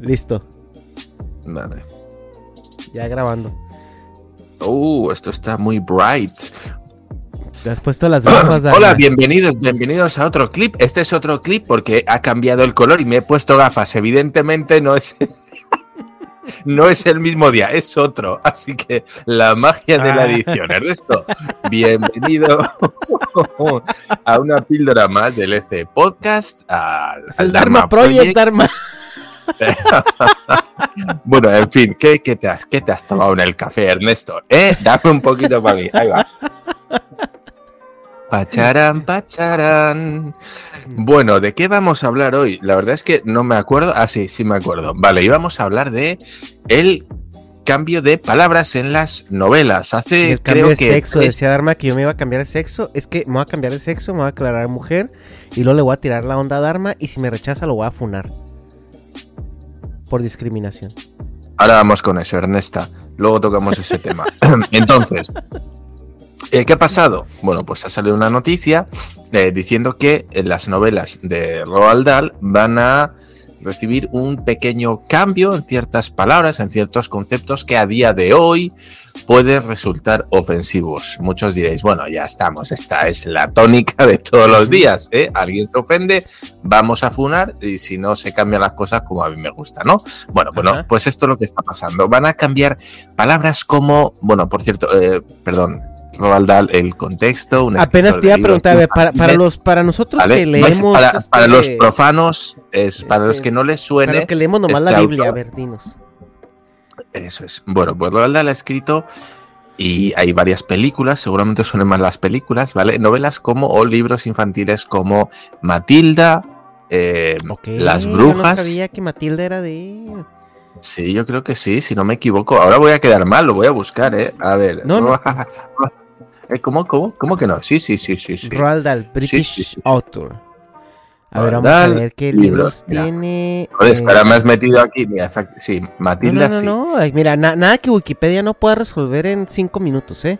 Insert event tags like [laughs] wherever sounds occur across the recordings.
Listo. Vale. Ya grabando. Uh, esto está muy bright. ¿Te has puesto las [clears throat] gafas? Hola, bienvenidos, bienvenidos a otro clip. Este es otro clip porque ha cambiado el color y me he puesto gafas. Evidentemente no es. [laughs] no es el mismo día, es otro. Así que la magia de la ah. edición. Ernesto, bienvenido [laughs] a una píldora más del EC Podcast. Al, el Dharma, Project, Dharma. [laughs] bueno, en fin, ¿qué, te has, ¿qué te has tomado en el café, Ernesto? ¿Eh? Dame un poquito para mí. Ahí va. Pacharán, pacharán. Bueno, ¿de qué vamos a hablar hoy? La verdad es que no me acuerdo. Ah, sí, sí me acuerdo. Vale, íbamos a hablar de el cambio de palabras en las novelas. Hace el cambio de sexo, decía Dharma que yo me iba a cambiar de sexo. Es que me voy a cambiar de sexo, me voy a aclarar mujer y luego le voy a tirar la onda a Dharma y si me rechaza lo voy a funar por discriminación. Ahora vamos con eso, Ernesta. Luego tocamos ese tema. [laughs] Entonces, eh, ¿qué ha pasado? Bueno, pues ha salido una noticia eh, diciendo que las novelas de Roald Dahl van a recibir un pequeño cambio en ciertas palabras, en ciertos conceptos que a día de hoy puede resultar ofensivos. Muchos diréis, bueno, ya estamos, esta es la tónica de todos los días. ¿eh? Alguien se ofende, vamos a funar y si no se cambian las cosas como a mí me gusta, ¿no? Bueno, bueno, pues esto es lo que está pasando. Van a cambiar palabras como, bueno, por cierto, eh, perdón, Roald el contexto. Apenas te iba a preguntar, para, los, para nosotros que leemos. Para, los este, profanos, es, para los este, que no les suene. Para que leemos nomás la este Biblia, a ver, dinos. Eso es. Bueno, pues Roald Dahl ha escrito y hay varias películas, seguramente suenen más las películas, ¿vale? Novelas como o libros infantiles como Matilda, eh, Las Brujas. no sabía que Matilda era de Sí, yo creo que sí, si no me equivoco. Ahora voy a quedar mal, lo voy a buscar, ¿eh? A ver. No, no. [laughs] Eh, ¿Cómo, cómo, cómo que no? Sí, sí, sí, sí. sí. Roald Dahl, British Author. A ver, vamos a ver qué libros, tiene. Joder, eh... me has metido aquí. Mira, sí, Matilda no, no, no, no. mira, nada que Wikipedia no pueda resolver en cinco minutos, ¿eh?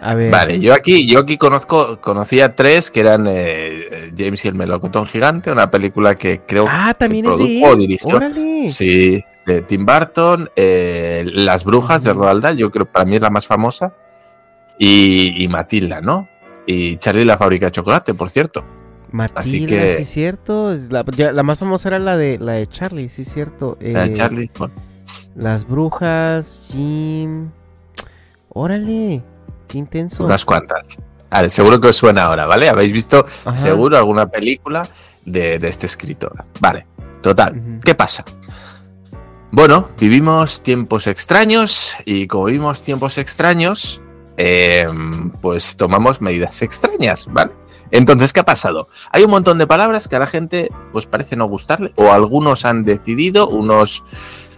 A ver. Vale, yo aquí, yo aquí conozco, conocía tres que eran eh, James y el melocotón gigante, una película que creo ah, también que es produjo, dirigió. Órale. Sí, de Tim Burton, eh, Las Brujas de Roald Dahl, yo creo que para mí es la más famosa, y, Matilda, ¿no? Y Charlie la fábrica de chocolate, por cierto. Matilda, Así que... sí, cierto. La, más famosa era la de, la de Charlie, sí, cierto. la de eh, Charlie, Las Brujas, Jim. Órale, qué intenso. Unas cuantas. ver, seguro que os suena ahora, ¿vale? Habéis visto seguro alguna película de, este escritor. Vale, total. ¿Qué pasa? Bueno, vivimos tiempos extraños y como vivimos tiempos extraños, em, pues tomamos medidas extrañas, ¿vale? Entonces, ¿qué ha pasado? Hay un montón de palabras que a la gente pues parece no gustarle o algunos han decidido, unos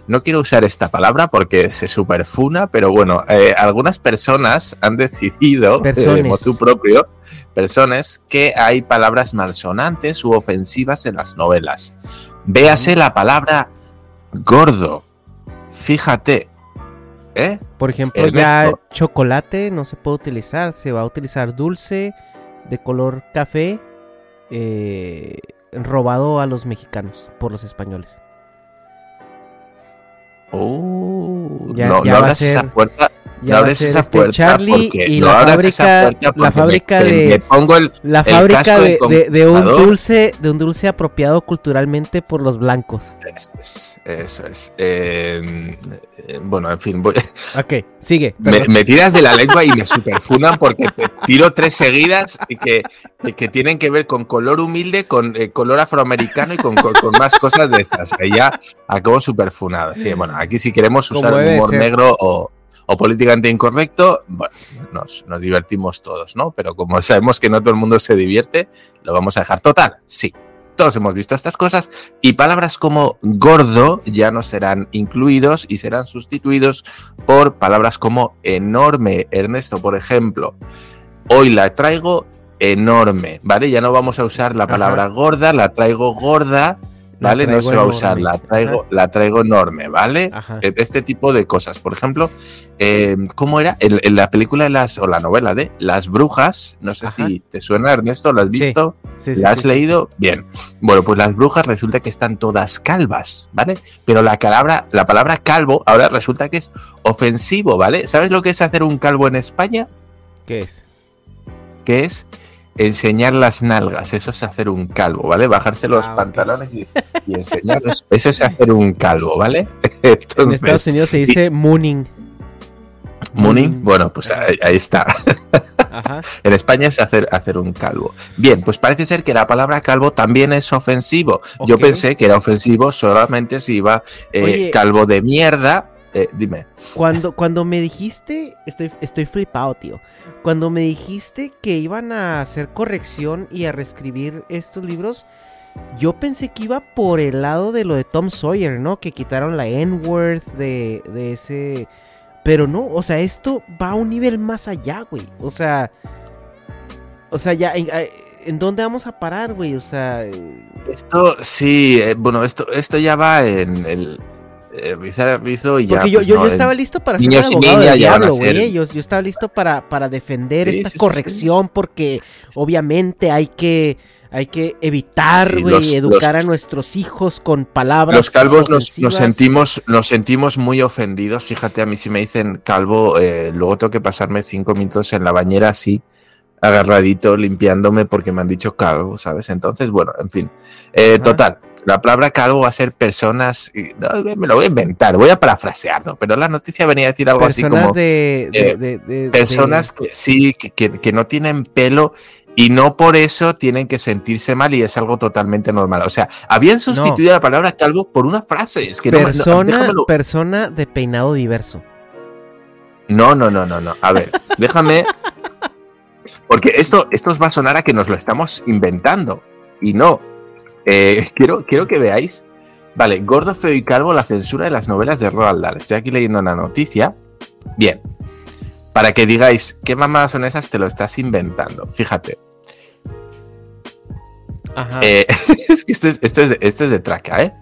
no quiero usar esta palabra porque se superfuna, pero bueno, eh, algunas personas han decidido, eh, Personas. motu propio, personas, que hay palabras malsonantes u ofensivas en las novelas. Véase la palabra gordo. Fíjate. ¿Eh? Por ejemplo, ya chocolate no se puede utilizar, se va a utilizar dulce de color café eh, robado a los mexicanos por los españoles. Oh, Ya- no, ya no va a ser- esa puerta. Ya no abres esa este puerta Charlie porque y no la fábrica, la fábrica me- de me pongo el, la el fábrica casco de, de- de un dulce de un dulce apropiado culturalmente por los blancos. Eso es. Eso es. Eh, eh, bueno, en fin, voy- [laughs] Ok, sigue. me, tiras de la lengua y me [laughs] superfunan porque te tiro tres seguidas y que, y que tienen que ver con color humilde, con eh, color afroamericano y con, con- con más cosas de estas. Que ya acabo superfunado. Sí, bueno, aquí si queremos usar humor ser. negro o, o políticamente incorrecto, bueno, nos, nos divertimos todos, ¿no? Pero como sabemos que no todo el mundo se divierte, lo vamos a dejar total. Sí. Todos hemos visto estas cosas y palabras como gordo ya no serán incluidos y serán sustituidos por palabras como enorme. Ernesto, por ejemplo, hoy la traigo enorme, ¿vale? Ya no vamos a usar la Ajá. palabra gorda, la traigo gorda, ¿vale? No se va a usar, la traigo, la traigo enorme, ¿vale? Ajá. Eh, Este tipo de cosas. Por ejemplo, eh, ¿cómo era? En, en la película de las, o la novela de Las Brujas, no sé Ajá. si te suena, Ernesto, ¿lo has visto? Sí, sí, ¿La has sí, leído? Bien. Bueno, pues las brujas resulta que están todas calvas, ¿vale? Pero la palabra, la palabra calvo ahora resulta que es ofensivo, ¿vale? ¿Sabes lo que es hacer un calvo en España? ¿Qué es? Que es enseñar las nalgas. Eso es hacer un calvo, ¿vale? Bajarse los Ah, pantalones y, y enseñarlos. Eso es hacer un calvo, ¿vale? [laughs] En Estados Unidos se dice mooning. Mooning, bueno, pues ahí, ahí está. Ajá. [laughs] En España es hacer, hacer un calvo. Bien, pues parece ser que la palabra calvo también es ofensivo. Yo pensé que era ofensivo solamente si iba eh, Oye. calvo de mierda. Eh, dime. Cuando, cuando me dijiste, estoy, estoy flipado, tío. Cuando me dijiste que iban a hacer corrección y a reescribir estos libros, yo pensé que iba por el lado de lo de Tom Sawyer, ¿no? Que quitaron la N-word de, de ese... Pero no, o sea, esto va a un nivel más allá, güey. O sea... O sea, ya... ¿En, en dónde vamos a parar, güey? O sea... eh, Esto sí, eh, bueno, esto, esto ya va en el rizar el rizo y ya. Porque yo, pues, yo, no, yo estaba listo para ser abogado del ya diablo, güey. Yo, yo estaba listo para, para defender Sí, esta sí, sí, corrección porque obviamente hay que, hay que evitar, Sí, güey, los- educar los- a nuestros hijos con palabras Los calvos nos, nos sentimos, nos sentimos muy ofendidos. Fíjate, a mí si me dicen calvo, eh, luego tengo que pasarme cinco minutos en la bañera así, agarradito, limpiándome porque me han dicho calvo, ¿sabes? Entonces, bueno, en fin. Eh, total, la palabra calvo va a ser personas, no, me lo voy a inventar, voy a parafrasearlo, pero la noticia venía a decir algo así como de, eh, de- de- personas que sí, que, que- que no tienen pelo. Y no por eso tienen que sentirse mal y es algo totalmente normal. O sea, habían sustituido la palabra calvo por una frase. Es que de no, no, persona, persona de peinado diverso. No, no, no, no, no. A ver, déjame. Porque esto, esto os va a sonar a que nos lo estamos inventando. Y no. Eh, [laughs] quiero, quiero que veáis. Vale, Gordo, Feo y Calvo, la censura de las novelas de Roald Dahl. Estoy aquí leyendo una noticia. Bien. Para que digáis, ¿qué mamadas son esas? Te lo estás inventando. Fíjate. Ajá. Eh, [laughs] es que esto es, esto, es de, esto es de traca, ¿eh?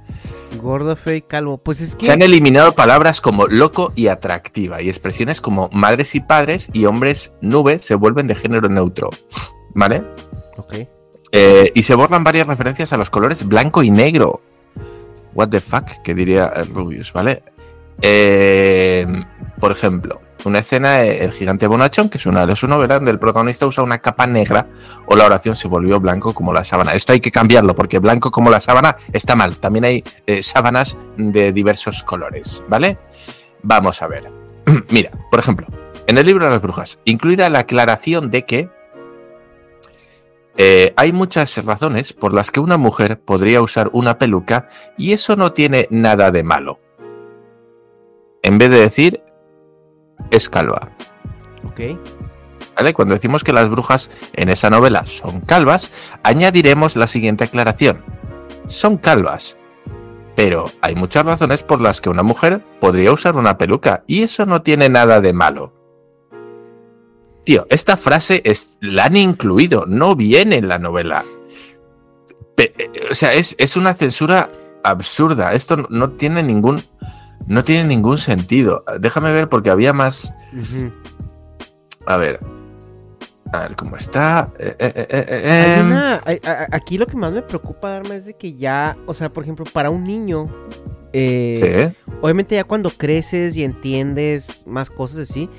Gordo, feo y calvo. Pues es que... Se han eliminado palabras como loco y atractiva y expresiones como madres y padres y hombres nube se vuelven de género neutro. ¿Vale? Ok. Eh, y se borran varias referencias a los colores blanco y negro. What the fuck, que diría Rubius, ¿vale? Eh, por ejemplo, una escena de El gigante bonachón, que es una de sus novelas, donde el protagonista usa una capa negra o la oración se volvió blanco como la sábana. Esto hay que cambiarlo porque blanco como la sábana está mal. También hay eh, sábanas de diversos colores, ¿vale? Vamos a ver. [clears throat] Mira, por ejemplo, en el libro de las brujas, incluirá la aclaración de que eh, hay muchas razones por las que una mujer podría usar una peluca y eso no tiene nada de malo. En vez de decir, es calva. Ok. ¿Vale? Cuando decimos que las brujas en esa novela son calvas, añadiremos la siguiente aclaración. Son calvas, pero hay muchas razones por las que una mujer podría usar una peluca y eso no tiene nada de malo. Tío, esta frase es, la han incluido, no viene en la novela. Pe- eh, o sea, es, es una censura absurda. Esto no, tiene ningún. No tiene ningún sentido. Déjame ver porque había más. A ver. A ver cómo está. Eh, eh, Hay em. una- hay- a- a- aquí lo que más me preocupa, Dharma, es de que ya, o sea, por ejemplo, para un niño, Sí. obviamente ya cuando creces y entiendes más cosas así,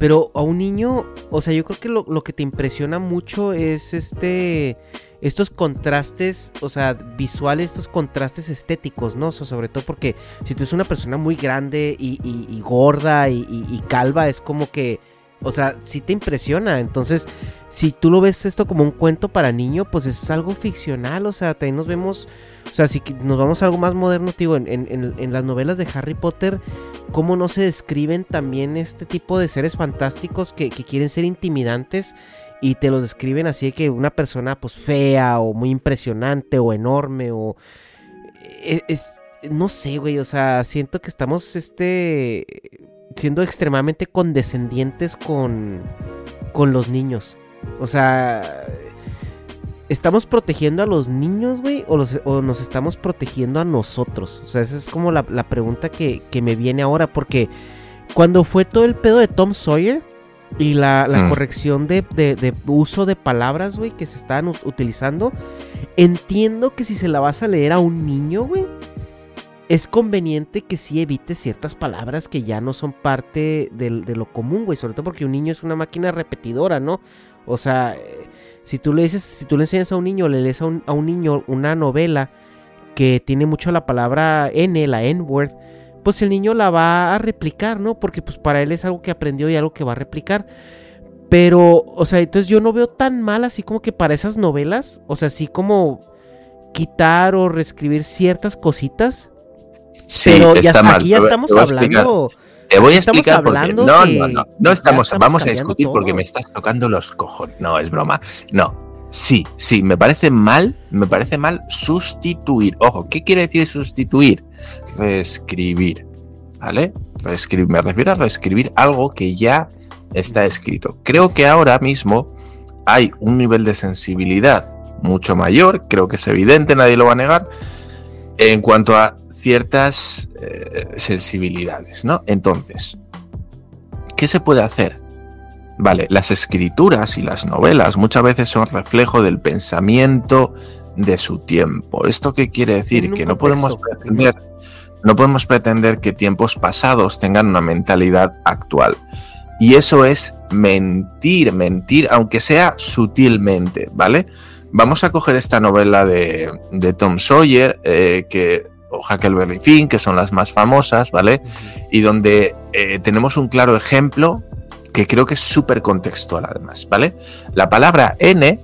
pero a un niño, o sea, yo creo que lo, lo que te impresiona mucho es este, estos contrastes, o sea, visuales, estos contrastes estéticos, ¿no? O sea, sobre todo porque si tú eres una persona muy grande y, y- y gorda y, y- y calva, es como que, o sea, sí te impresiona. Entonces, si tú lo ves esto como un cuento para niño, pues es algo ficcional, o sea, también nos vemos, o sea, si nos vamos a algo más moderno, digo, en, en- en- en las novelas de Harry Potter, cómo no se describen también este tipo de seres fantásticos que, que quieren ser intimidantes y te los describen así de que una persona pues fea o muy impresionante o enorme o e- es, no sé, güey, o sea, siento que estamos este siendo extremadamente condescendientes con con los niños. O sea, ¿estamos protegiendo a los niños, güey? O, o nos estamos protegiendo a nosotros? O sea, esa es como la, la pregunta que, que me viene ahora. Porque cuando fue todo el pedo de Tom Sawyer y la, la Mm. corrección de, de- de uso de palabras, güey, que se estaban utilizando, entiendo que si se la vas a leer a un niño, güey, es conveniente que sí evites ciertas palabras que ya no son parte de lo común, güey. Sobre todo porque un niño es una máquina repetidora, ¿no? O sea, eh, si tú le dices, si tú le enseñas a un niño, le lees a un, a un niño una novela que tiene mucho la palabra N, la N-word, pues el niño la va a replicar, ¿no? Porque pues para él es algo que aprendió y algo que va a replicar. Pero, o sea, entonces yo no veo tan mal así como que para esas novelas, o sea, así como quitar o reescribir ciertas cositas. Sí, pero ya está está- mal. aquí ya estamos te hablando. Te voy a explicar porque hablando no, no, no, ya no estamos, estamos vamos a discutir porque me estás tocando los cojones. No, es broma. No. Sí, sí, me parece mal, me parece mal sustituir. Ojo, ¿qué quiere decir sustituir? Reescribir. ¿Vale? Reescribir, me refiero a reescribir algo que ya está escrito. Creo que ahora mismo hay un nivel de sensibilidad mucho mayor, creo que es evidente, nadie lo va a negar, en cuanto a ciertas eh, sensibilidades, ¿no? Entonces, ¿qué se puede hacer? Vale, las escrituras y las novelas muchas veces son reflejo del pensamiento de su tiempo. ¿Esto qué quiere decir? Que no podemos pretender, no podemos pretender que tiempos pasados tengan una mentalidad actual. Y eso es mentir, mentir, aunque sea sutilmente, ¿vale? Vamos a coger esta novela de, de Tom Sawyer, eh, que, o Huckleberry Finn, que son las más famosas, ¿vale? Y donde eh, tenemos un claro ejemplo que creo que es súper contextual además, ¿vale? La palabra N,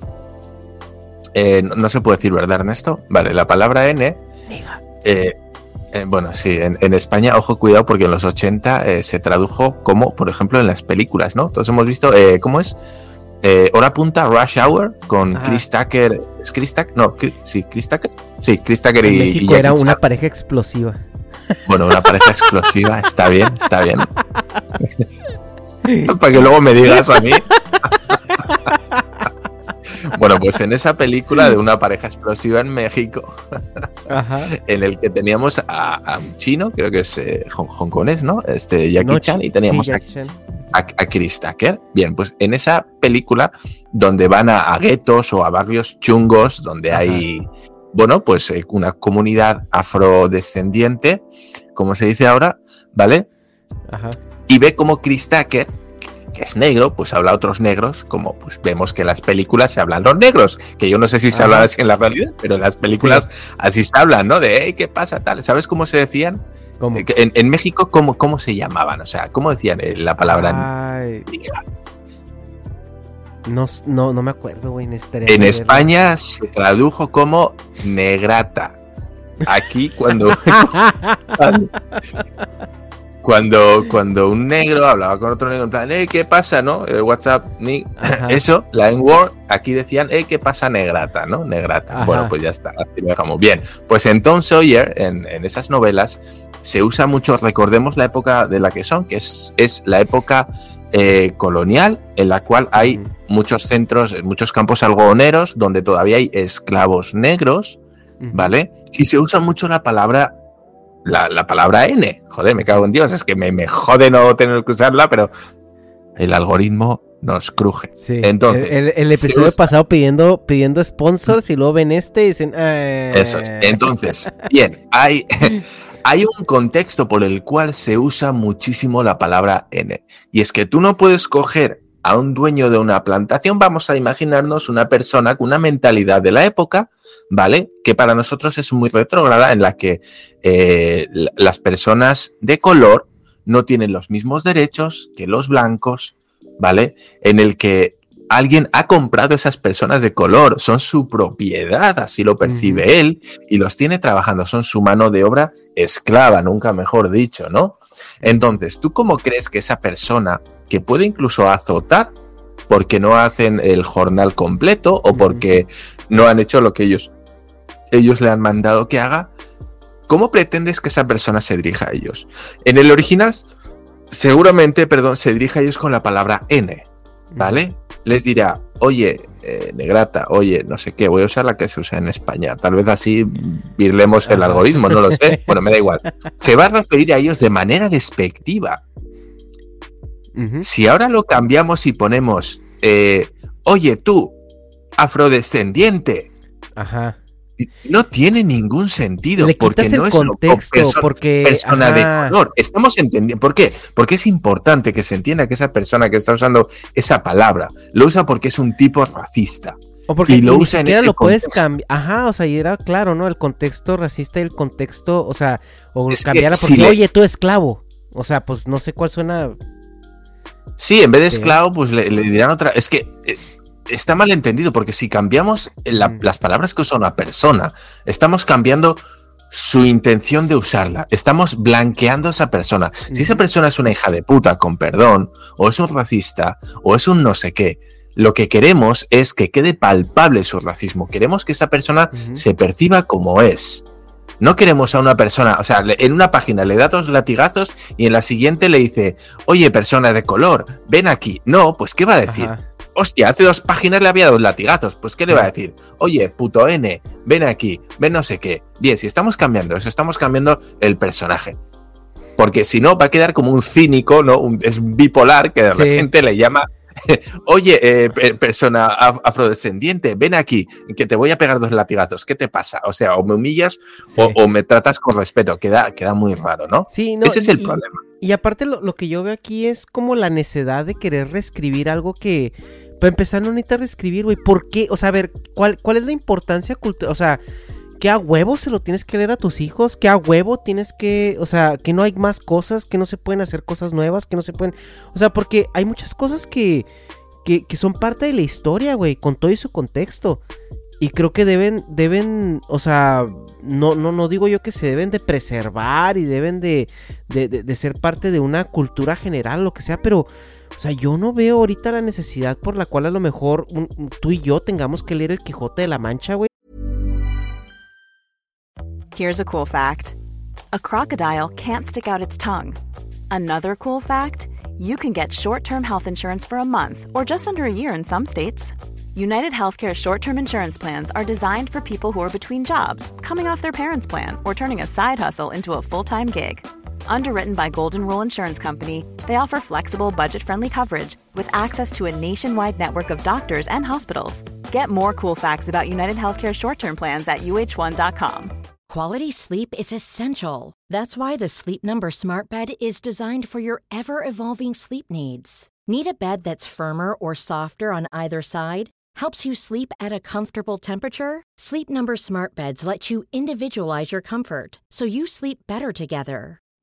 eh, no, no se puede decir, ¿verdad, Ernesto? Vale, la palabra N, eh, bueno, sí, en, en España, ojo, cuidado, porque en los 80 eh, se tradujo como, por ejemplo, en las películas, ¿no? Todos hemos visto, eh, ¿cómo es? Eh, hora punta, Rush Hour, con. Chris Tucker. ¿Es Chris Tucker? No, Chris- sí, Chris Tucker. Sí, Chris Tucker En y, México era una pareja explosiva. Bueno, una pareja explosiva, está bien, está bien. [laughs] Para que luego me digas a mí. [laughs] Bueno, pues en esa película de una pareja explosiva en México, Ajá. [laughs] en el que teníamos a, a un chino, creo que es eh, hong- hongkonés, ¿no? Este Jackie No, Chan, y sí, teníamos a, Chan. A, a Chris Tucker. Bien, pues en esa película donde van a, a guetos o a barrios chungos, donde Ajá. hay, bueno, pues eh, una comunidad afrodescendiente, como se dice ahora, ¿vale? Ajá. y ve como Chris Tucker, que es negro, pues habla a otros negros, como pues vemos que en las películas se hablan los negros, que yo no sé si se habla así en la realidad, pero en las películas así se hablan, ¿no? De, hey, ¿qué pasa? Tal. ¿Sabes cómo se decían? ¿Cómo? Eh, En, en México, ¿cómo, ¿cómo se llamaban? O sea, ¿cómo decían eh, la palabra Ay, no, no, no me acuerdo, güey. En. España se tradujo como negrata. Aquí cuando, cuando, [laughs] cuando, cuando un negro hablaba con otro negro, en plan, hey, ¿qué pasa, no? Eh, WhatsApp, ni... Eso, la N-word, aquí decían, hey, ¿qué pasa, negrata, no? Negrata. Ajá. Bueno, pues ya está, así lo dejamos. Bien, pues en Tom Sawyer, en, en esas novelas, se usa mucho, recordemos la época de la que son, que es, es la época eh, colonial, en la cual hay muchos centros, muchos campos algodoneros, donde todavía hay esclavos negros. ¿vale? Y se usa mucho la palabra, la, la palabra N. Joder, me cago en Dios, es que me, me jode no tener que usarla, pero el algoritmo nos cruje. Sí. Entonces, el, el- el se episodio pasado pidiendo, pidiendo sponsors y luego ven este y dicen. "Eh". Eso es. Entonces, bien, hay, [laughs] hay un contexto por el cual se usa muchísimo la palabra N. Y es que tú no puedes coger a un dueño de una plantación, vamos a imaginarnos una persona con una mentalidad de la época, ¿vale? Que para nosotros es muy retrógrada, en la que eh, la- las personas de color no tienen los mismos derechos que los blancos, ¿vale? En el que alguien ha comprado esas personas de color, son su propiedad, así lo percibe él, y los tiene trabajando, son su mano de obra esclava, nunca mejor dicho, ¿no? Entonces, ¿tú cómo crees que esa persona, que puede incluso azotar porque no hacen el jornal completo o porque no han hecho lo que ellos, ellos le han mandado que haga, ¿cómo pretendes que esa persona se dirija a ellos? En el original, seguramente, perdón, se dirige a ellos con la palabra N, ¿vale? Les dirá, oye, eh, negrata, oye, no sé qué, voy a usar la que se usa en España. Tal vez así virlemos el algoritmo, no lo sé. [laughs] Bueno, me da igual. Se va a referir a ellos de manera despectiva. Si ahora lo cambiamos y ponemos, eh, oye, tú, afrodescendiente, Ajá. No tiene ningún sentido Le porque no es contexto, perso- porque. persona ajá. de color. Estamos entendiendo. ¿Por qué? Porque es importante que se entienda que esa persona que está usando esa palabra lo usa porque es un tipo racista. O porque y lo usa en ese lo puedes cambiar. Ajá, o sea, y era claro, ¿no? El contexto racista y el contexto, o sea, o Es cambiarla si porque, le- oye, tú esclavo. O sea, pues no sé cuál suena. Sí, en vez de esclavo, pues le, le dirán otra. Es que eh, está mal entendido, porque si cambiamos la- Mm. las palabras que usa una persona, estamos cambiando su intención de usarla. Estamos blanqueando a esa persona. Si esa Ujú. persona es una hija de puta, con perdón, o es un racista, o es un no sé qué, lo que queremos es que quede palpable su racismo. Queremos que esa persona se perciba como es. No queremos a una persona, o sea, en una página le da dos latigazos y en la siguiente le dice, oye, persona de color, ven aquí. No, pues ¿qué va a decir? Ajá. Hostia, hace dos páginas le había dado latigazos. Pues ¿qué le va a decir? Oye, puto N, ven aquí, ven no sé qué. Bien, si estamos cambiando eso, estamos cambiando el personaje. Porque si no, va a quedar como un cínico, ¿no? Un- es un bipolar que de Sí. repente le llama. [laughs] Oye, eh, pe- persona af- afrodescendiente, ven aquí, que te voy a pegar dos latigazos. ¿Qué te pasa? O sea, o me humillas Sí. o, o me tratas con respeto. Queda, queda muy raro, ¿no? Sí, no, Ese es el y- problema. Y aparte lo, lo que yo veo aquí es como la necedad de querer reescribir algo que, para empezar, no necesitas reescribir, güey. ¿Por qué? O sea, a ver, ¿cuál, cuál es la importancia cultural? O sea, ¿qué a huevo se lo tienes que leer a tus hijos? ¿Qué a huevo tienes que, o sea, que no hay más cosas, que no se pueden hacer cosas nuevas, que no se pueden... O sea, porque hay muchas cosas que, que, que son parte de la historia, güey, con todo y su contexto. Y creo que deben, deben, o sea, no, no, no digo yo que se deben de preservar y deben de, de, de- de ser parte de una cultura general, lo que sea, pero, o sea, yo no veo ahorita la necesidad por la cual a lo mejor un- un- tú y yo tengamos que leer el Quijote de la Mancha, güey. Here's a cool fact a crocodile can't stick out its tongue. Another cool fact you can get short term health insurance for a month or just under a year in some states. United Healthcare short term insurance plans are designed for people who are between jobs, coming off their parents' plan, or turning a side hustle into a full time gig. Underwritten by Golden Rule Insurance Company, they offer flexible, budget friendly coverage with access to a nationwide network of doctors and hospitals. Get more cool facts about United Healthcare short term plans at uh1.com. Quality sleep is essential. That's why the Sleep Number Smart Bed is designed for your ever evolving sleep needs. Need a bed that's firmer or softer on either side? Helps you sleep at a comfortable temperature? Sleep Number Smart Beds let you individualize your comfort so you sleep better together.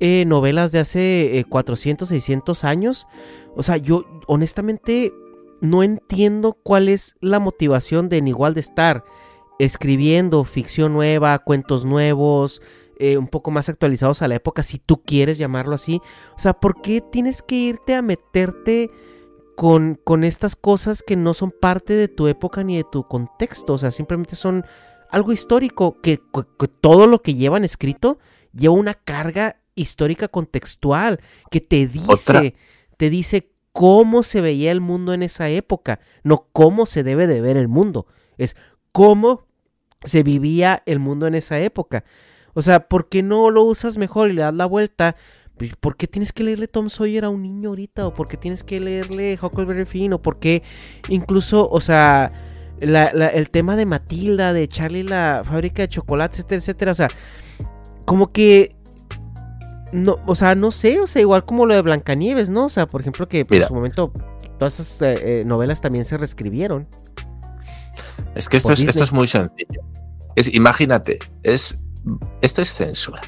eh, novelas de hace eh, 400, 600 años. O sea, yo honestamente no entiendo cuál es la motivación de igual de estar escribiendo ficción nueva, cuentos nuevos, eh, un poco más actualizados a la época, si tú quieres llamarlo así. O sea, ¿por qué tienes que irte a meterte con, con estas cosas que no son parte de tu época ni de tu contexto? O sea, simplemente son algo histórico, que, que- que todo lo que llevan escrito lleva una carga histórica contextual, que te dice, Otra. te dice cómo se veía el mundo en esa época, no cómo se debe de ver el mundo, es cómo se vivía el mundo en esa época. O sea, ¿por qué no lo usas mejor y le das la vuelta? Pues, ¿Por qué tienes que leerle Tom Sawyer a un niño ahorita? ¿O por qué tienes que leerle Huckleberry Finn? ¿O por qué incluso, o sea, la- la- el tema de Matilda, de Charlie la fábrica de chocolates, etcétera, etcétera? O sea, como que... No, o sea, no sé, o sea, igual como lo de Blancanieves, ¿no? O sea, por ejemplo, que Mira. en su momento todas esas eh, eh, novelas también se reescribieron. Es que esto es, esto es muy sencillo. Es, imagínate, es, esto es censura.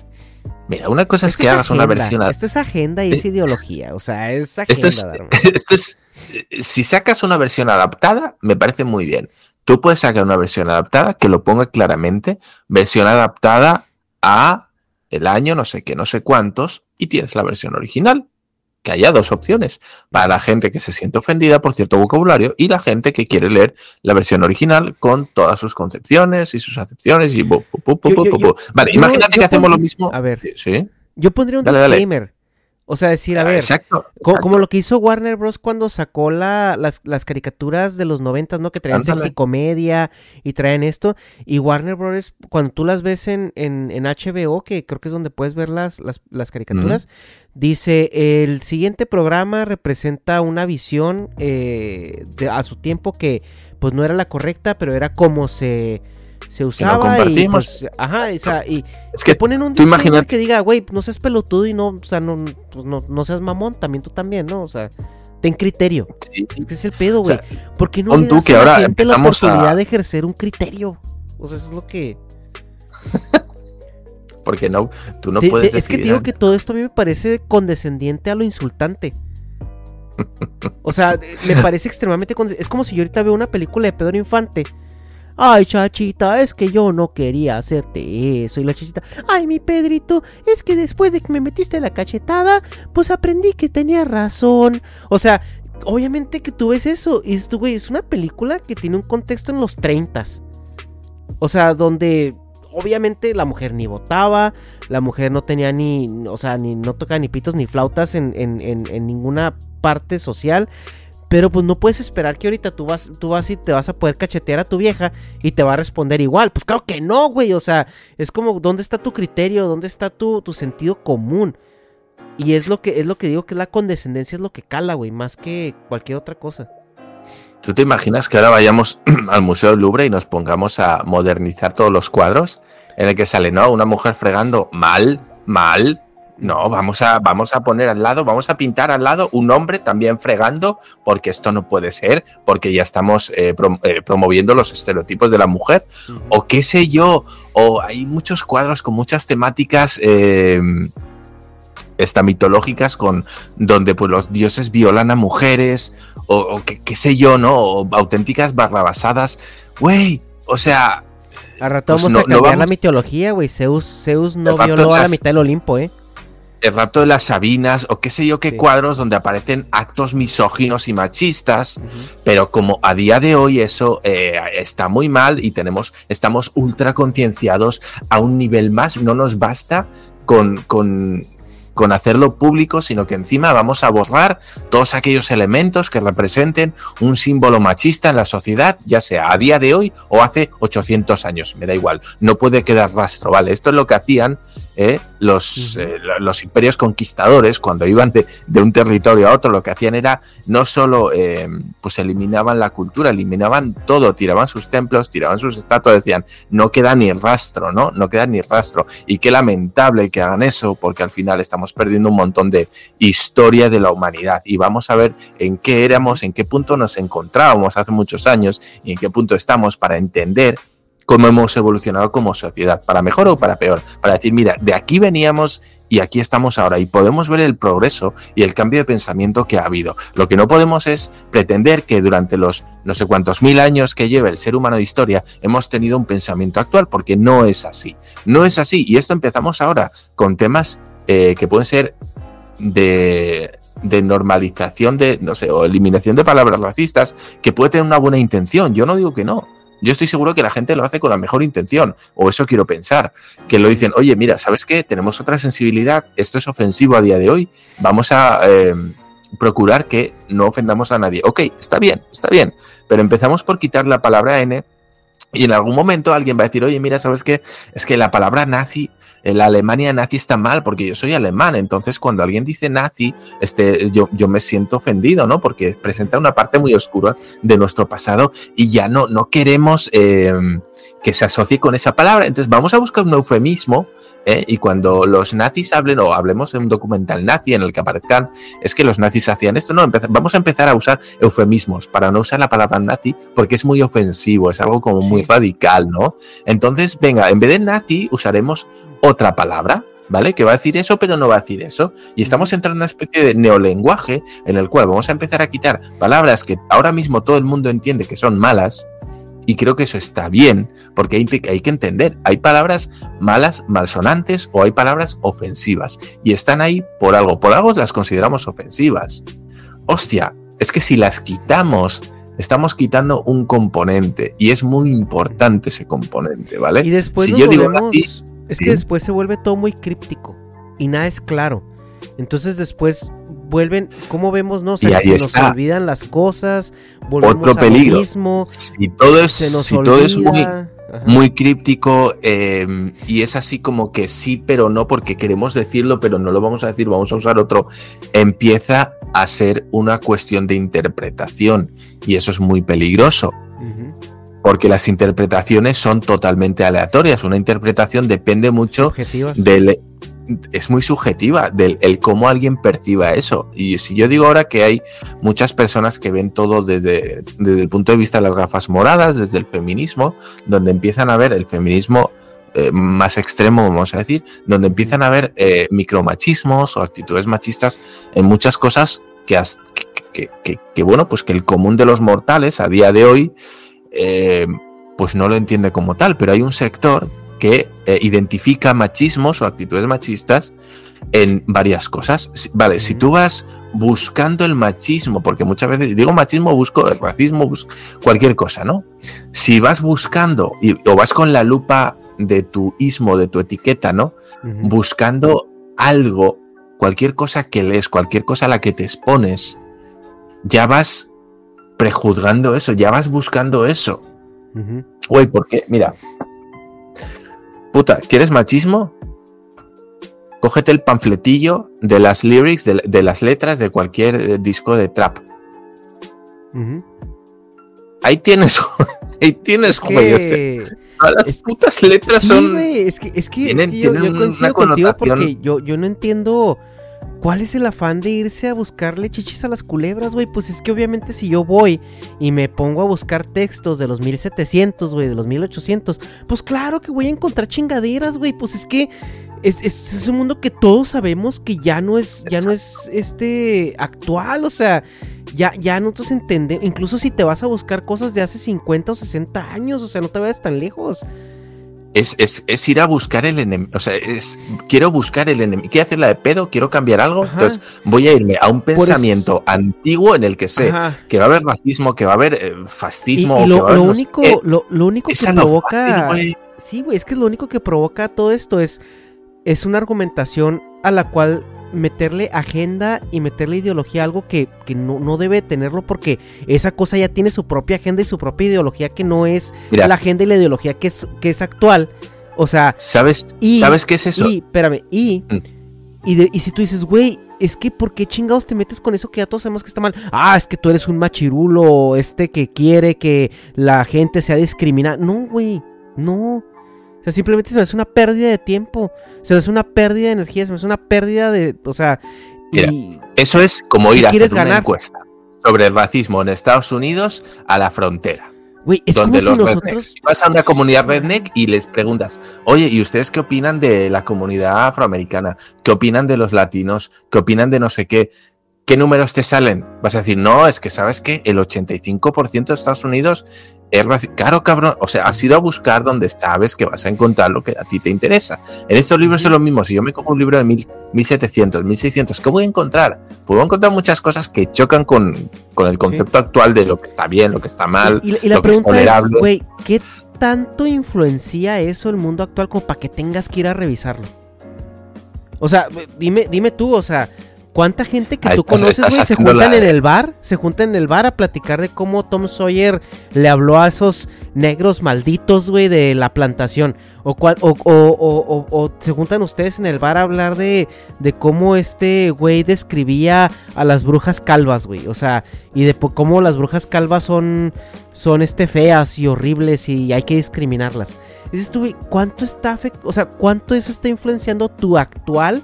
Mira, una cosa es que hagas una versión. a- Esto es agenda y es ideología. O sea, es [laughs] agenda, Esto [laughs] esto es, eh, si sacas una versión adaptada, me parece muy bien. Tú puedes sacar una versión adaptada que lo ponga claramente, versión adaptada a el año, no sé qué, no sé cuántos, y tienes la versión original. Que haya dos opciones, para la gente que se siente ofendida por cierto vocabulario y la gente que quiere leer la versión original con todas sus concepciones y sus acepciones y bu- bu- bu- bu- Yo-. Vale, imagínate que hacemos lo mismo. A ver. Sí. Yo pondría un Dale, dale. O sea, decir, a ver, Exacto. co- como, lo que hizo Warner Bros. cuando sacó la, las, las caricaturas de los noventas, ¿no? Que traían Ándale. sexy comedia y traen esto. Y Warner Bros. cuando tú las ves en, en, en HBO, que creo que es donde puedes ver las, las, las caricaturas, dice, el siguiente programa representa una visión eh, de- a su tiempo que pues no era la correcta, pero era como se, se usaba. y, compartimos. pues, ajá, o sea, y Es que que ponen un disclaimer que diga, güey, no seas pelotudo y no, o sea, no, pues, no, no seas mamón, también tú también, ¿no? O sea, ten criterio. Sí. Es que es el pedo, O güey. sea, ¿Por qué no le tú que a la ahora gente la a- oportunidad de ejercer un criterio? O sea, eso es lo que... [laughs] Porque no, tú no Te- puedes te- es que te digo que todo esto a mí me parece condescendiente a lo insultante. [laughs] O sea, de- me parece extremadamente condescendiente. Es como si yo ahorita veo una película de Pedro Infante. Ay, chachita, es que yo no quería hacerte eso. Y la chachita, ay, mi Pedrito, es que después de que me metiste la cachetada, pues aprendí que tenía razón. O sea, obviamente que tú ves eso. Y esto, güey, es una película que tiene un contexto en los 30 O sea, donde obviamente la mujer ni votaba, la mujer no tenía ni, o sea, ni no tocaba ni pitos ni flautas en, en, en, en ninguna parte social. Pero pues no puedes esperar que ahorita tú vas, tú vas y te vas a poder cachetear a tu vieja y te va a responder igual. Pues claro que no, güey. O sea, es como, ¿dónde está tu criterio? ¿Dónde está tu, tu sentido común? Y es lo que, es lo que digo que la condescendencia, es lo que cala, güey, más que cualquier otra cosa. ¿Tú te imaginas que ahora vayamos [clears throat] al Museo del Louvre y nos pongamos a modernizar todos los cuadros en el que sale, no, una mujer fregando mal, mal? No, vamos a, vamos a poner al lado, vamos a pintar al lado un hombre también fregando, porque esto no puede ser, porque ya estamos eh, prom- eh, promoviendo los estereotipos de la mujer, o qué sé yo, o hay muchos cuadros con muchas temáticas eh, esta mitológicas con donde pues los dioses violan a mujeres o, o qué, sé yo, ¿no? O auténticas barrabasadas. Güey, o sea, Al rato Pues vamos no- a no cambiar la mitología, güey. Zeus, Zeus no violó a la mitad del Olimpo, ¿eh? El rapto de las Sabinas o qué sé yo qué Sí. cuadros donde aparecen actos misóginos y machistas, pero como a día de hoy eso eh, está muy mal y tenemos, estamos ultra concienciados a un nivel más, no nos basta con, con, con hacerlo público, sino que encima vamos a borrar todos aquellos elementos que representen un símbolo machista en la sociedad, ya sea a día de hoy o hace 800 años, me da igual, no puede quedar rastro, ¿vale? Esto es lo que hacían ¿eh? los, eh, los imperios conquistadores, cuando iban de, de, un territorio a otro, lo que hacían era no solo eh, pues eliminaban la cultura, eliminaban todo, tiraban sus templos, tiraban sus estatuas, decían, no queda ni rastro, ¿no? No queda ni rastro. Y qué lamentable que hagan eso, porque al final estamos perdiendo un montón de historia de la humanidad. Y vamos a ver en qué éramos, en qué punto nos encontrábamos hace muchos años y en qué punto estamos para entender cómo hemos evolucionado como sociedad, para mejor o para peor, para decir, mira, de aquí veníamos y aquí estamos ahora y podemos ver el progreso y el cambio de pensamiento que ha habido. Lo que no podemos es pretender que durante los no sé cuántos mil años que lleva el ser humano de historia hemos tenido un pensamiento actual, porque no es así. No es así. Y esto empezamos ahora con temas eh, que pueden ser de, de normalización de, no sé, o eliminación de palabras racistas, que puede tener una buena intención. Yo no digo que no yo estoy seguro que la gente lo hace con la mejor intención, o eso quiero pensar, que lo dicen, oye, mira, ¿sabes qué? Tenemos otra sensibilidad, esto es ofensivo a día de hoy, vamos a eh, procurar que no ofendamos a nadie. Ok, está bien, está bien, pero empezamos por quitar la palabra N y en algún momento alguien va a decir, oye, mira, ¿sabes qué? Es que la palabra nazi, la Alemania nazi está mal porque yo soy alemán. Entonces, cuando alguien dice nazi, este, yo, yo me siento ofendido, ¿no? Porque presenta una parte muy oscura de nuestro pasado y ya no, no queremos eh, que se asocie con esa palabra. Entonces, vamos a buscar un eufemismo ¿eh? y cuando los nazis hablen o hablemos de un documental nazi en el que aparezcan, es que los nazis hacían esto, no, vamos a empezar a usar eufemismos para no usar la palabra nazi porque es muy ofensivo, es algo como muy radical, ¿no? Entonces, venga, en vez de nazi usaremos otra palabra, ¿vale? Que va a decir eso, pero no va a decir eso. Y estamos entrando en una especie de neolenguaje en el cual vamos a empezar a quitar palabras que ahora mismo todo el mundo entiende que son malas. Y creo que eso está bien, porque hay, hay que entender, hay palabras malas, malsonantes o hay palabras ofensivas. Y están ahí por algo, por algo las consideramos ofensivas. Hostia, es que si las quitamos estamos quitando un componente y es muy importante ese componente, ¿vale? Y después si yo digo volvemos- es ¿sí? que después se vuelve todo muy críptico y nada es claro. Entonces después vuelven, ¿cómo vemos? No, se nos olvidan las cosas, volvemos otro a lo peligro. mismo, Si todo es, se nos si todo es muy, muy críptico eh, y es así como que sí, pero no, porque queremos decirlo, pero no lo vamos a decir, vamos a usar otro, empieza a ser una cuestión de interpretación y eso es muy peligroso. Porque las interpretaciones son totalmente aleatorias. Una interpretación depende mucho del es muy subjetiva del el cómo alguien perciba eso. Y si yo digo ahora que hay muchas personas que ven todo desde, desde el punto de vista de las gafas moradas, desde el feminismo, donde empiezan a ver el feminismo eh, más extremo, vamos a decir, donde empiezan a ver eh, micromachismos o actitudes machistas en muchas cosas que- que, bueno, pues que el común de los mortales a día de hoy eh, pues no lo entiende como tal, pero hay un sector que eh, identifica machismos o actitudes machistas en varias cosas. Vale, si tú vas buscando el machismo, porque muchas veces digo machismo, busco el racismo, busco cualquier cosa, ¿no? Si vas buscando y, o vas con la lupa de tu ismo, de tu etiqueta, ¿no? Buscando algo, cualquier cosa que lees, cualquier cosa a la que te expones, ya vas prejuzgando eso, ya vas buscando eso. Güey, ¿por qué? Mira. Puta, ¿quieres machismo? Cógete el panfletillo de las lyrics, de, de las letras de cualquier eh, disco de trap. Ahí tienes, [laughs] ahí tienes, Es que- todas las es- putas letras Sí, son. es que, es que, es tienen- que yo, yo una contigo porque yo no entiendo cuál es el afán de irse a buscarle chichis a las culebras, güey. Pues es que obviamente si yo voy y me pongo a buscar textos de los 1700, güey, de los 1800, pues claro que voy a encontrar chingaderas, güey. Pues es que es, es- es un mundo que todos sabemos que ya no es, ya no es este actual, o sea, ya, ya nosotros entendemos, incluso si te vas a buscar cosas de hace 50 o 60 años, o sea, no te vayas tan lejos. Es, es- es ir a buscar el enemigo. O sea, es. Quiero buscar el enemigo. Quiero hacer la de pedo, quiero cambiar algo. Ajá. Entonces voy a irme a un eso- pensamiento antiguo en el que sé Ajá. que va a haber racismo, que va a haber eh, fascismo. y o que lo, va a haber lo único, lo, lo que lo provoca. fácil, sí, güey, es que lo único que provoca todo esto es, es una argumentación a la cual meterle agenda y meterle ideología a algo que, que no, no debe tenerlo porque esa cosa ya tiene su propia agenda y su propia ideología que no es Mira. la agenda y la ideología que es, que es actual O sea, ¿Sabes, y, ¿sabes qué es eso? Y, espérame, y, Mm. y, de- y si tú dices, güey, es que ¿por qué chingados te metes con eso que ya todos sabemos que está mal? Ah, es que tú eres un machirulo, este que quiere que la gente sea discriminada. No, güey, no. O sea, simplemente se me hace una pérdida de tiempo. Se me hace una pérdida de energía, se me hace una pérdida de. O sea. Mira, y. Eso es como ir ¿Qué a hacer quieres una ganar? encuesta sobre el racismo en Estados Unidos a la frontera. Güey, es donde como si los nosotros. rednecks. Vas a una comunidad redneck y les preguntas, oye, ¿y ustedes qué opinan de la comunidad afroamericana? ¿Qué opinan de los latinos? ¿Qué opinan de no sé qué? ¿Qué números te salen? Vas a decir, no, es que sabes que el 85% de Estados Unidos es. Claro, cabrón. O sea, has ido a buscar donde sabes que vas a encontrar lo que a ti te interesa. En estos libros es lo mismo. Si yo me cojo un libro de mil- 1700, 1600, ¿qué voy a encontrar? Puedo encontrar muchas cosas que chocan con, con el concepto actual de lo que está bien, lo que está mal, Y, y la lo que es tolerable. güey, ¿qué tanto influencia eso el mundo actual como para que tengas que ir a revisarlo? O sea, dime, dime tú, o sea, ¿cuánta gente que tú estás- conoces, güey, se juntan la- en el bar? Se juntan en el bar a platicar de cómo Tom Sawyer le habló a esos negros malditos, güey, de la plantación. O, cua- o, o- o- se juntan ustedes en el bar a hablar de, de cómo este güey describía a las brujas calvas, güey. O sea, y de cómo las brujas calvas son, son este, feas y horribles y hay que discriminarlas. Dices tú, güey, ¿cuánto está afect- O sea, ¿cuánto eso está influenciando tu actual?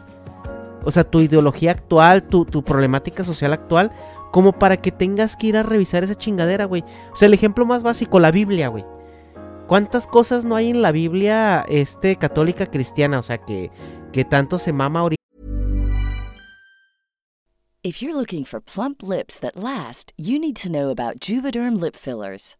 O sea, tu ideología actual, tu, tu problemática social actual, como para que tengas que ir a revisar esa chingadera, güey. O sea, el ejemplo más básico, la Biblia, güey. ¿Cuántas cosas no hay en la Biblia este, católica cristiana? O sea, que, que tanto se mama ahorita. If you're looking for plump lips that last, you need to know about Juvederm lip fillers.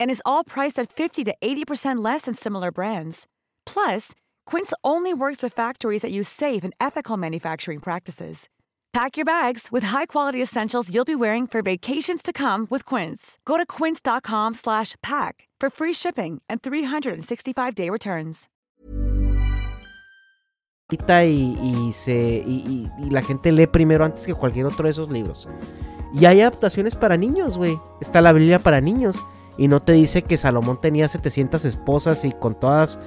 And is all priced at 50 to 80% less than similar brands. Plus, Quince only works with factories that use safe and ethical manufacturing practices. Pack your bags with high-quality essentials you'll be wearing for vacations to come with Quince. Go to quince.com/pack for free shipping and 365-day returns. y, y se y, y- la gente lee primero antes que cualquier otro de esos libros. Y hay adaptaciones para niños, güey. Está la Biblia para niños. Y no te dice que Salomón tenía 700 esposas y con todas,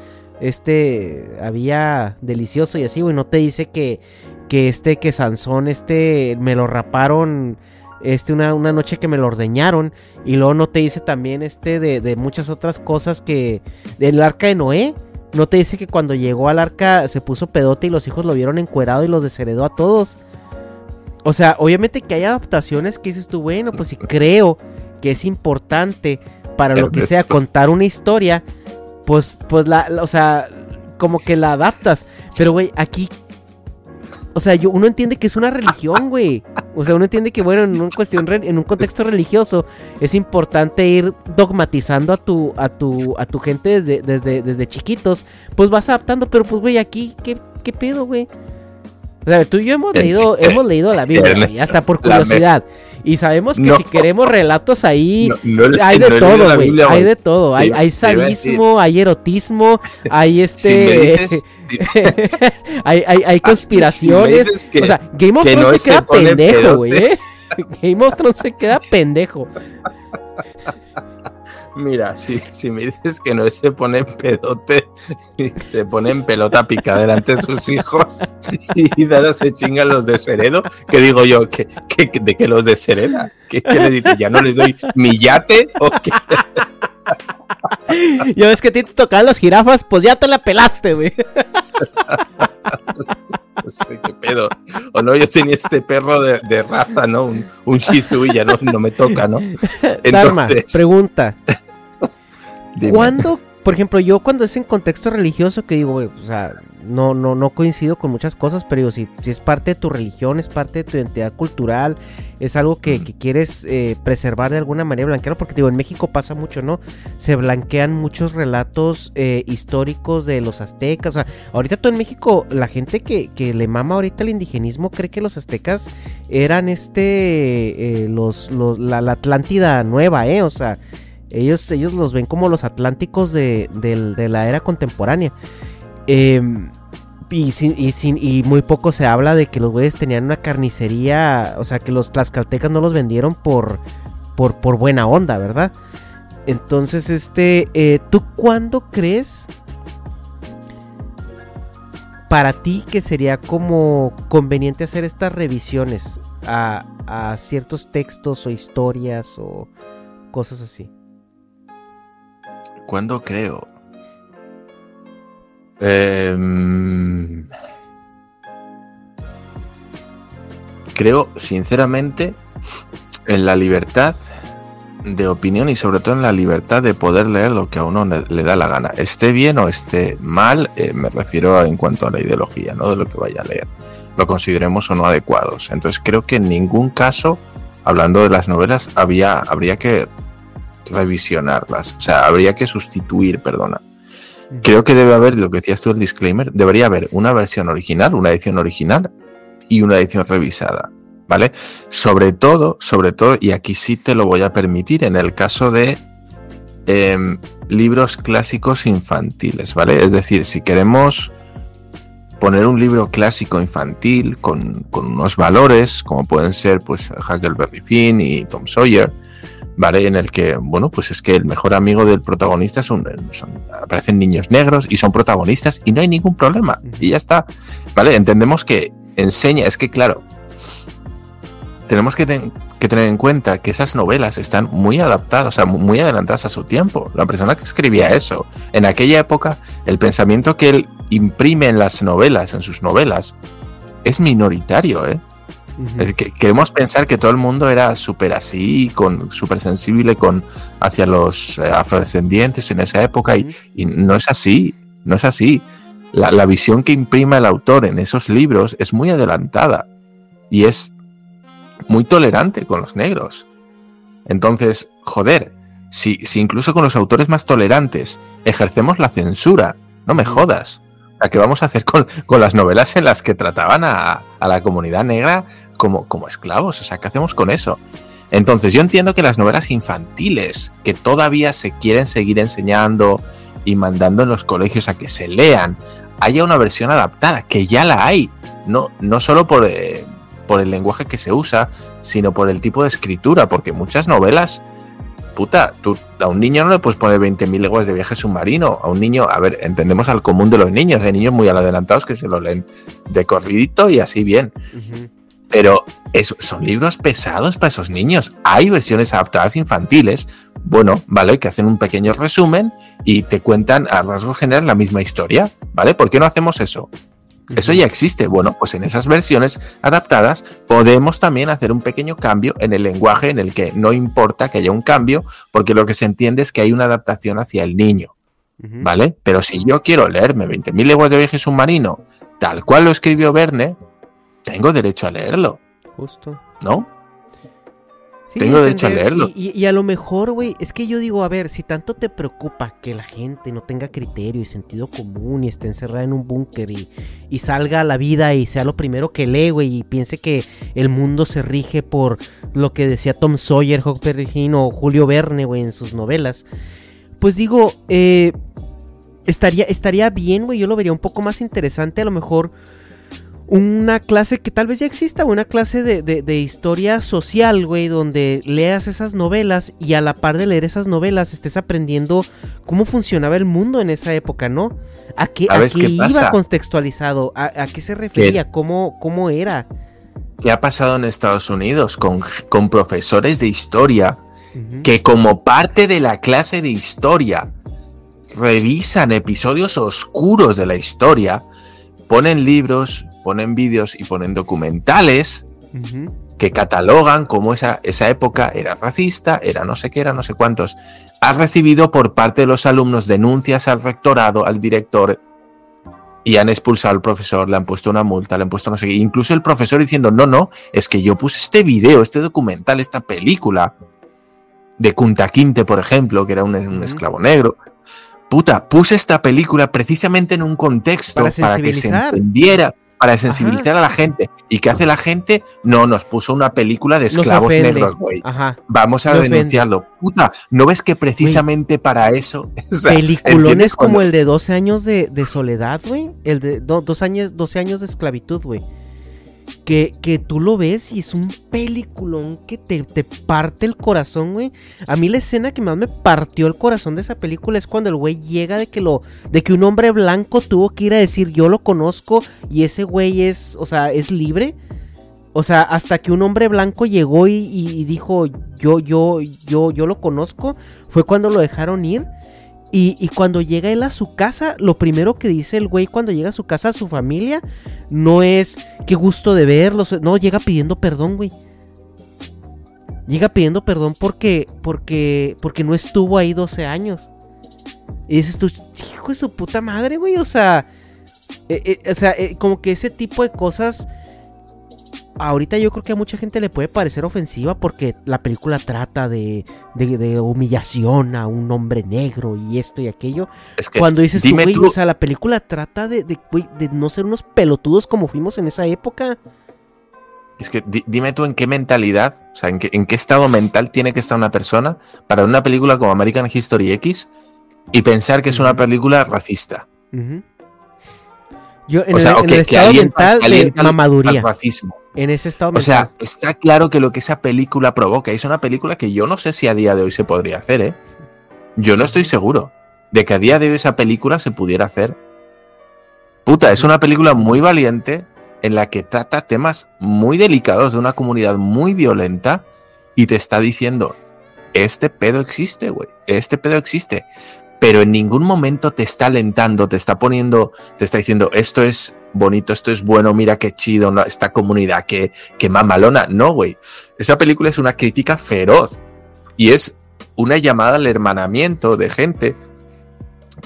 este, había delicioso y así, güey. No te dice que, que este, que Sansón, este, me lo raparon, este, una, una noche que me lo ordeñaron. Y luego no te dice también, este, de, de muchas otras cosas que, del arca de Noé. No te dice que cuando llegó al arca se puso pedote y los hijos lo vieron encuerado y los desheredó a todos. O sea, obviamente que hay adaptaciones que dices tú, bueno, pues si creo que es importante para lo que sea contar una historia, pues, pues la, la- o sea, como que la adaptas. Pero, güey, aquí, o o sea, yo, uno entiende que es una religión, güey. O sea, uno entiende que, bueno, en un, cuestión en un contexto religioso es importante ir dogmatizando a tu, a tu, a tu gente desde, desde, desde chiquitos. Pues vas adaptando, pero pues, güey, aquí, ¿qué, qué pedo, güey? O sea, tú y yo hemos leído, hemos leído la Biblia, güey, hasta por curiosidad. Y sabemos que si queremos relatos ahí, hay de todo, güey. hay de todo. Hay, hay sadismo, hay erotismo, hay este. [laughs] hay, hay, hay, [laughs] conspiraciones. o sea, [laughs] Game of Thrones se queda pendejo, güey. ¿eh? Game of Thrones se queda pendejo. Mira, si, si me dices que no se pone pedote y se pone en pelota pica delante de sus hijos y Dara se chingan los de Seredo, que digo yo, ¿que, de qué los de Sereda? ¿Qué, le dice? ¿Ya no les doy mi yate o qué? [laughs] Ya ves que a ti te tocaban las jirafas, pues ya te la pelaste, güey. [laughs] No sé qué pedo. O no, yo tenía este perro de, raza, ¿no? Un, un Shih y ya no, no me toca, ¿no? [laughs] Entonces... pregunta. ¿Cuándo, por ejemplo, yo cuando es en contexto religioso, que digo, o sea, no, no, no coincido con muchas cosas, pero digo, si, si es parte de tu religión, es parte de tu identidad cultural, es algo que, quieres eh, preservar de alguna manera, blanquearlo, porque digo, en México pasa mucho, ¿no? Se blanquean muchos relatos eh, históricos de los aztecas, o sea, ahorita todo en México, la gente que, le mama ahorita el indigenismo cree que los aztecas eran este, eh, los, los la, la Atlántida nueva, ¿eh? O sea... Ellos, ellos los ven como los atlánticos de, la era contemporánea. Em, y, y, muy poco se habla de que los güeyes tenían una carnicería, o sea, que los tlaxcaltecas no los vendieron por, por, por buena onda, ¿verdad? Entonces, este, eh, ¿tú cuándo crees para ti que sería como conveniente hacer estas revisiones a, a ciertos textos o historias o cosas así? ¿Cuándo creo? Em, creo, sinceramente, en la libertad de opinión y sobre todo en la libertad de poder leer lo que a uno le, da la gana. Esté bien o esté mal, eh, me refiero en cuanto a la ideología, no de lo que vaya a leer. Lo consideremos o no adecuados. Entonces creo que en ningún caso, hablando de las novelas, había, habría que revisionarlas. O sea, habría que sustituir, perdona. Creo que debe haber, lo que decías tú el disclaimer, debería haber una versión original, una edición original y una edición revisada. ¿Vale? Sobre todo, sobre todo, y aquí sí te lo voy a permitir, en el caso de em, libros clásicos infantiles, ¿vale? Es decir, si queremos poner un libro clásico infantil con, unos valores, como pueden ser pues Huckleberry Finn y Tom Sawyer, ¿vale? En el que, bueno, pues es que el mejor amigo del protagonista son, aparecen niños negros y son protagonistas y no hay ningún problema y ya está, ¿vale? Entendemos que enseña, es que claro, tenemos que, tener en cuenta que esas novelas están muy adaptadas, o sea, muy adelantadas a su tiempo. La persona que escribía eso, en aquella época, el pensamiento que él imprime en las novelas, en sus novelas, es minoritario, ¿eh? Que, queremos pensar que todo el mundo era súper así, con súper sensible con, hacia los eh, afrodescendientes en esa época y, no es así, no es así. La, la, visión que imprima el autor en esos libros es muy adelantada y es muy tolerante con los negros. Entonces, joder, si, si incluso con los autores más tolerantes ejercemos la censura, no me jodas. ¿A qué vamos a hacer con, con, las novelas en las que trataban a, a, la comunidad negra como, como esclavos. O sea, ¿qué hacemos con eso? Entonces, yo entiendo que las novelas infantiles, que todavía se quieren seguir enseñando y mandando en los colegios a que se lean, haya una versión adaptada, que ya la hay. No, no solo por, eh, por el lenguaje que se usa, sino por el tipo de escritura, porque muchas novelas, puta, tú a un niño no le puedes poner 20.000 leguas de viaje submarino. A un niño, a ver, entendemos al común de los niños, hay niños muy adelantados que se lo leen de corridito y así bien. Pero son libros pesados para esos niños. Hay versiones adaptadas infantiles, bueno, ¿vale? Que hacen un pequeño resumen y te cuentan a rasgo general la misma historia, ¿vale? ¿Por qué no hacemos eso? Eso ya existe. Bueno, pues en esas versiones adaptadas podemos también hacer un pequeño cambio en el lenguaje en el que no importa que haya un cambio, porque lo que se entiende es que hay una adaptación hacia el niño. ¿Vale? Pero si yo quiero leerme 20.000 leguas de viaje submarino, tal cual lo escribió Verne, tengo derecho a leerlo. Justo. ¿No? Sí, Tengo derecho a leerlo. Y, y- y a lo mejor, güey, es que yo digo, a ver, si tanto te preocupa que la gente no tenga criterio y sentido común y esté encerrada en un búnker y, y salga a la vida y sea lo primero que lee, güey, y piense que el mundo se rige por lo que decía Tom Sawyer, Huckleberry Finn o Julio Verne, güey, en sus novelas, pues digo, eh, estaría, estaría bien, güey, yo lo vería un poco más interesante, a lo mejor una clase que tal vez ya exista, una clase de, de- de historia social, güey, donde leas esas novelas y a la par de leer esas novelas estés aprendiendo cómo funcionaba el mundo en esa época, ¿no? ¿A qué, a ¿Sabes qué qué iba pasa? contextualizado? ¿A, a qué se refería? ¿Cómo, ¿Cómo era? ¿Qué ha pasado en Estados Unidos con, con profesores de historia que como parte de la clase de historia revisan episodios oscuros de la historia, ponen libros, ponen vídeos y ponen documentales que catalogan cómo esa, esa época era racista, era no sé qué, era no sé cuántos. Ha recibido por parte de los alumnos denuncias al rectorado, al director, y han expulsado al profesor, le han puesto una multa, le han puesto no sé qué. Incluso el profesor diciendo, no, no, es que yo puse este video, este documental, esta película de Kunta Kinte, por ejemplo, que era un, un esclavo negro. Puta, puse esta película precisamente en un contexto Para para, que se entendiera, para sensibilizar a la gente. ¿Y qué hace la gente? No, nos puso una película de esclavos negros, güey. Vamos a ofende. denunciarlo. Puta, ¿no ves que precisamente para eso? [laughs] O sea, Peliculones ¿entiendes como el de 12 años de, de soledad, güey. El de do- dos años, 12 años de esclavitud, güey. Que, que tú lo ves y es un peliculón que te, te parte el corazón, güey. A mí la escena que más me partió el corazón de esa película es cuando el güey llega de que lo. de que un hombre blanco tuvo que ir a decir yo lo conozco y ese güey es. o sea, es libre. O sea, hasta que un hombre blanco llegó y, y- y dijo yo, yo, yo, yo lo conozco, fue cuando lo dejaron ir. Y, cuando llega él a su casa, lo primero que dice el güey cuando llega a su casa, a su familia, no es qué gusto de verlos, no, llega pidiendo perdón, güey. Llega pidiendo perdón porque, porque, porque no estuvo ahí 12 años. Y dices tú, hijo de su puta madre, güey, o sea, eh, eh, o sea, eh, como que ese tipo de cosas ahorita yo creo que a mucha gente le puede parecer ofensiva porque la película trata de, de- de humillación a un hombre negro y esto y aquello. Es que, Cuando dices tú, dime güey, tú- o sea, la película trata de, de, no ser unos pelotudos como fuimos en esa época. Es que di- dime tú en qué mentalidad, o sea, en qué, en qué estado mental tiene que estar una persona para una película como American History X y pensar que es una película racista. Yo en O el, sea, en el estado mental de mamaduría. al racismo. En ese estado O mental. sea, está claro que lo que esa película provoca es una película que yo no sé si a día de hoy se podría hacer, ¿eh? Yo no estoy seguro de que a día de hoy esa película se pudiera hacer. Puta, es una película muy valiente en la que trata temas muy delicados de una comunidad muy violenta y te está diciendo, este pedo existe, güey, este pedo existe. Pero en ningún momento te está alentando, te está poniendo, te está diciendo, esto es bonito, esto es bueno, mira qué chido, ¿no? esta comunidad, que, que mamalona. No, güey. Esa película es una crítica feroz y es una llamada al hermanamiento de gente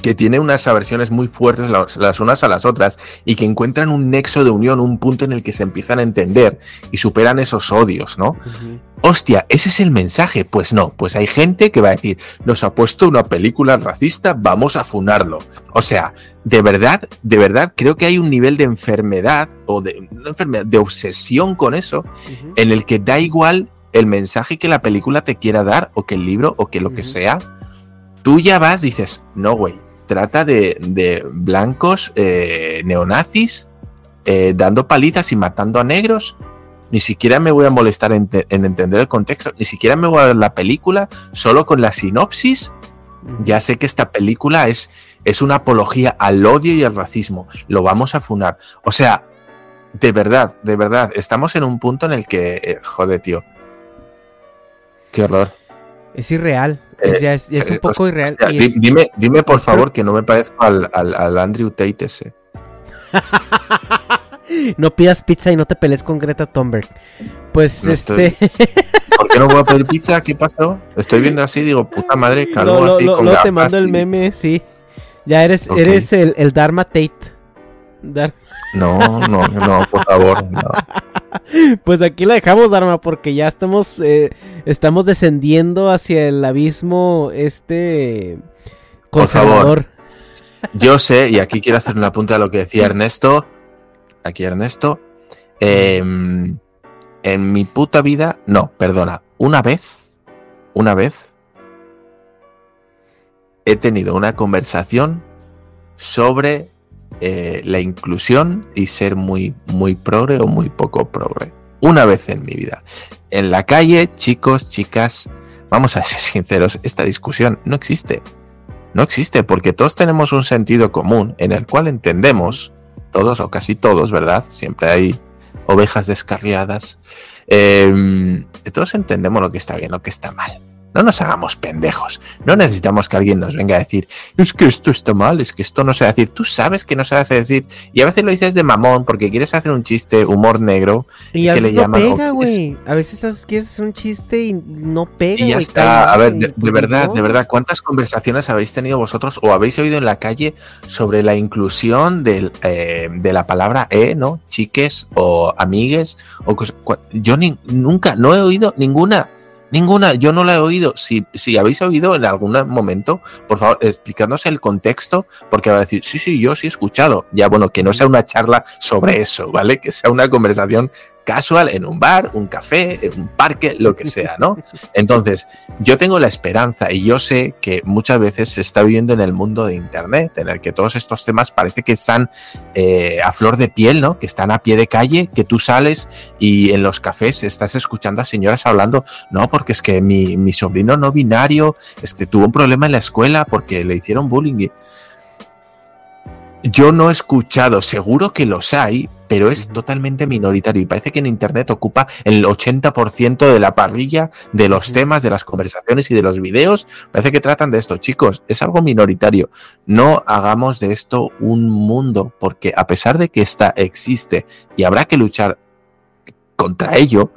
que tiene unas aversiones muy fuertes las, las unas a las otras y que encuentran un nexo de unión, un punto en el que se empiezan a entender y superan esos odios, ¿no? Hostia, ese es el mensaje. Pues no, pues hay gente que va a decir, nos ha puesto una película racista, vamos a funarlo. O sea, de verdad, de verdad, creo que hay un nivel de enfermedad o de, no enfermedad, de obsesión con eso, en el que da igual el mensaje que la película te quiera dar, o que el libro, o que lo que sea. Tú ya vas, dices, no, güey, trata de, de blancos eh, neonazis eh, dando palizas y matando a negros. Ni siquiera me voy a molestar en, te- en entender el contexto, ni siquiera me voy a ver la película, solo con la sinopsis. Ya sé que esta película es, es una apología al odio y al racismo. Lo vamos a funar. O sea, de verdad, de verdad, estamos en un punto en el que, eh, joder, tío. Qué horror. Es irreal. Es, Eh, ya es, ya es un poco o irreal. sea, es- dime, dime por favor que no me parezco al, al- al Andrew Tate ese. [laughs] No pidas pizza y no te pelees con Greta Thunberg. Pues No este. estoy- [laughs] ¿Por qué no voy a pedir pizza? ¿Qué pasó? Estoy viendo así, digo, puta madre, [laughs] calvo Lo- lo- así lo- con te mando el y- meme, sí. Ya eres, eres el, el Dharma Tate. Dar- No, no, no, por favor. no. [laughs] Pues aquí la dejamos, Dharma, porque ya estamos, eh, estamos descendiendo hacia el abismo este Por favor. Yo sé, y aquí quiero hacer una punta a lo que decía Ernesto. Aquí Ernesto. em, en mi puta vida, no, perdona, una vez, una vez, he tenido una conversación sobre eh, la inclusión y ser muy, muy progre o muy poco progre. Una vez en mi vida. En la calle, chicos, chicas, vamos a ser [laughs] sinceros, esta discusión no existe. No existe porque todos tenemos un sentido común en el cual entendemos, todos o casi todos, ¿verdad? Siempre hay ovejas descarriadas. eh, todos entendemos lo que está bien, lo que está mal. No nos hagamos pendejos. No necesitamos que alguien nos venga a decir, es que esto está mal, es que esto no se hace decir. Tú sabes que no se hace decir. Y a veces lo dices de mamón porque quieres hacer un chiste, humor negro. Y a que veces le llaman, no pega, güey. A veces quieres hacer un chiste y no pega, Y ya está. cae A ver, de, pues verdad, no. de verdad, ¿cuántas conversaciones habéis tenido vosotros o habéis oído en la calle sobre la inclusión del, eh, de la palabra e, ¿no? Chiques o amigues. O cos- cua- yo ni- nunca, no he oído ninguna. Ninguna, yo no la he oído. Si, si habéis oído en algún momento, por favor, explicadnos el contexto, porque va a decir, sí, sí, yo sí he escuchado. Ya, bueno, que no sea una charla sobre eso, ¿vale? Que sea una conversación casual en un bar, un café, en un parque, lo que sea, ¿no? [laughs] Entonces, yo tengo la esperanza y yo sé que muchas veces se está viviendo en el mundo de Internet, en el que todos estos temas parece que están eh, a flor de piel, ¿no? Que están a pie de calle, que tú sales y en los cafés estás escuchando a señoras hablando, no, porque es que mi, mi sobrino no binario es que tuvo un problema en la escuela porque le hicieron bullying. Yo no he escuchado, seguro que los hay, pero es totalmente minoritario y parece que en Internet ocupa el 80% de la parrilla de los temas, de las conversaciones y de los videos. Parece que tratan de esto. Chicos, es algo minoritario. No hagamos de esto un mundo, porque a pesar de que esta existe y habrá que luchar contra ello,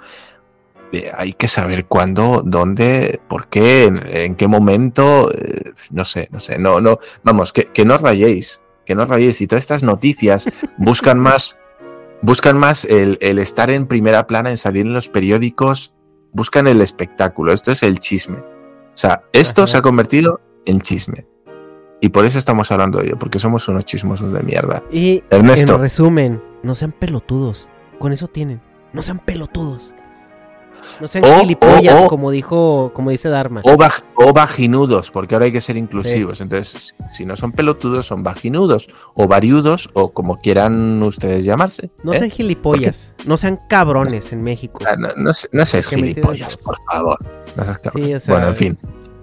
eh, hay que saber cuándo, dónde, por qué, en, en qué momento, eh, no sé, no sé, no, no, vamos, que, que no os rayéis, que no os rayéis. Y todas estas noticias buscan más, buscan más el, el estar en primera plana, en salir en los periódicos, buscan el espectáculo. Esto es el chisme. O sea, esto Ajá. se ha convertido en chisme. Y por eso estamos hablando de ello, porque somos unos chismosos de mierda. Y Ernesto. en resumen, no sean pelotudos. Con eso tienen. No sean pelotudos. No sean O- gilipollas, o- o- como dijo, como dice Dharma. O, vag- o vaginudos, porque ahora hay que ser inclusivos. Entonces, si no son pelotudos, son vaginudos, o variudos, o como quieran ustedes llamarse. No ¿eh? sean gilipollas. No sean cabrones en México. Ah, No, no, no seas gilipollas, por favor. No seas cabrón. Sí, o sea, bueno, en fin.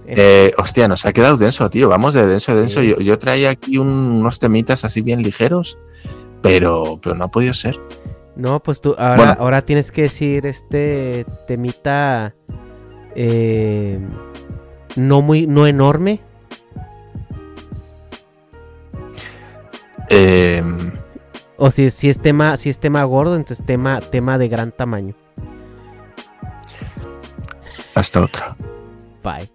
eh. Eh, hostia, nos ha quedado denso, tío. Vamos de denso a denso. Sí. Yo, yo traía aquí un- unos temitas así bien ligeros, pero, pero no ha podido ser. No, pues tú ahora, Bueno. ahora tienes que decir este temita eh, no muy, no enorme. Eh, O si, si es tema, si es tema gordo, entonces tema, tema de gran tamaño. hasta otra. Bye.